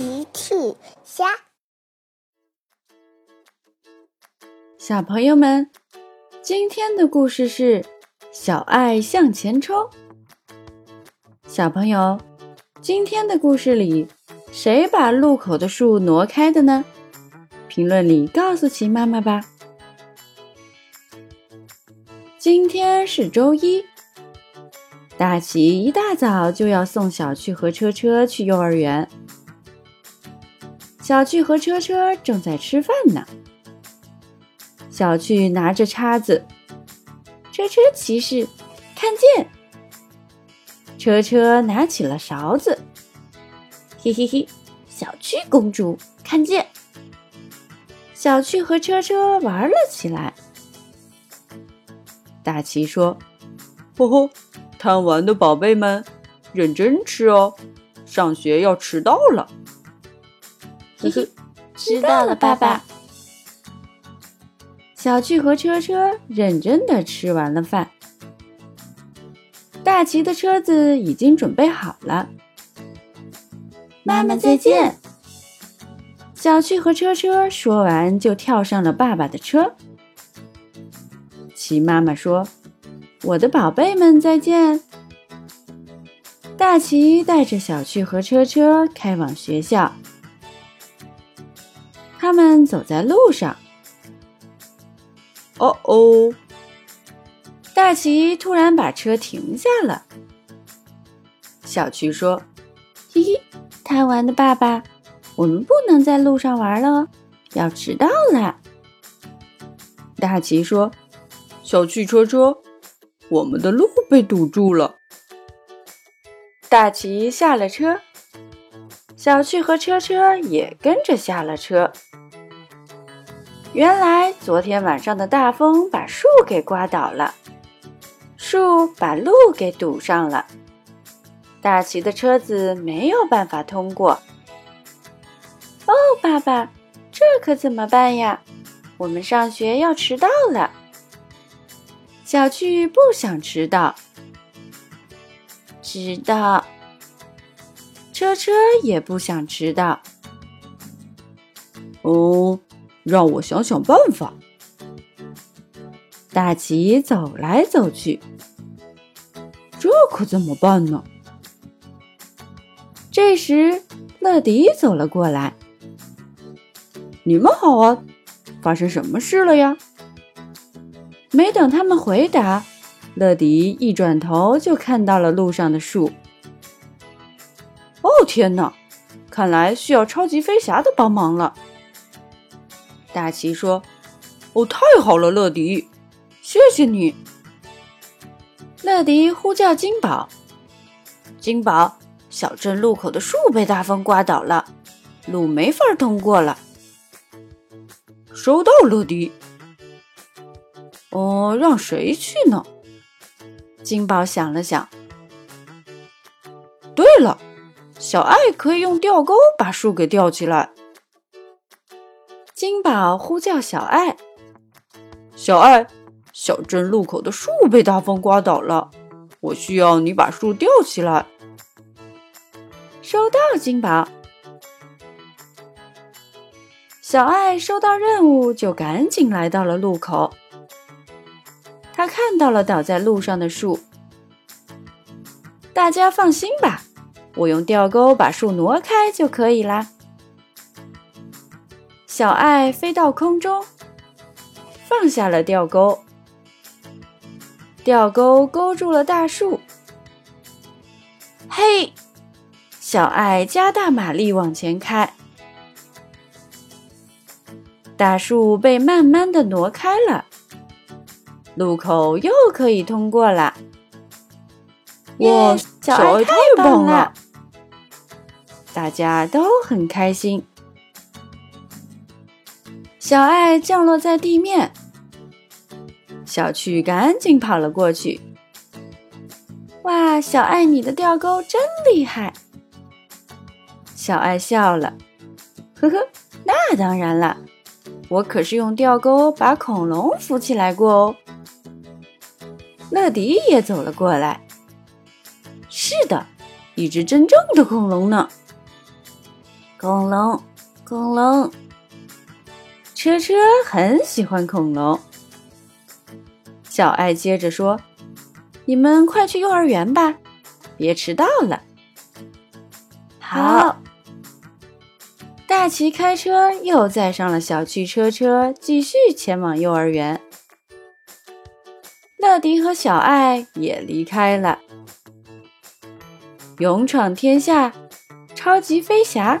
奇趣虾，小朋友们，今天的故事是小爱向前冲。小朋友，今天的故事里，谁把路口的树挪开的呢？评论里告诉奇妈妈吧。今天是周一。大奇一大早就要送小趣和车车去幼儿园。小趣和车车正在吃饭呢。小趣拿着叉子，车车骑士看见。车车拿起了勺子，嘿嘿嘿，小趣公主看见。小趣和车车玩了起来。大奇说：“呵呵。”贪玩的宝贝们，认真吃哦，上学要迟到了。嘿嘿，知道了，爸爸。小趣和车车认真的吃完了饭，大奇的车子已经准备好了。妈妈再见。小趣和车车说完就跳上了爸爸的车。奇妈妈说。我的宝贝们，再见！大奇带着小趣和车车开往学校。他们走在路上。哦哦！大奇突然把车停下了。小趣说：“嘿嘿，贪玩的爸爸，我们不能在路上玩了，要迟到了。”大奇说：“小趣车车。”我们的路被堵住了。大奇下了车，小趣和车车也跟着下了车。原来昨天晚上的大风把树给刮倒了，树把路给堵上了，大奇的车子没有办法通过。哦，爸爸，这可怎么办呀？我们上学要迟到了。小趣不想迟到，迟到。车车也不想迟到。哦，让我想想办法。大奇走来走去，这可怎么办呢？这时，乐迪走了过来。你们好啊，发生什么事了呀？没等他们回答，乐迪一转头就看到了路上的树。哦天哪，看来需要超级飞侠的帮忙了。大奇说：“哦，太好了，乐迪，谢谢你。”乐迪呼叫金宝：“金宝，小镇路口的树被大风刮倒了，路没法通过了。”收到，乐迪。哦，让谁去呢？金宝想了想。对了，小爱可以用吊钩把树给吊起来。金宝呼叫小爱：“小爱，小镇路口的树被大风刮倒了，我需要你把树吊起来。”收到，金宝。小爱收到任务，就赶紧来到了路口。他看到了倒在路上的树，大家放心吧，我用吊钩把树挪开就可以啦。小爱飞到空中，放下了吊钩，吊钩勾住了大树。嘿，小爱加大马力往前开，大树被慢慢的挪开了。路口又可以通过了，哇！小爱太棒了，大家都很开心。小爱降落在地面，小趣赶紧跑了过去。哇，小爱你的吊钩真厉害！小爱笑了，呵呵，那当然了，我可是用吊钩把恐龙扶起来过哦。乐迪也走了过来。是的，一只真正的恐龙呢。恐龙，恐龙。车车很喜欢恐龙。小爱接着说：“你们快去幼儿园吧，别迟到了。”好。大奇开车又载上了小汽车车，继续前往幼儿园。乐迪和小爱也离开了。勇闯天下，超级飞侠。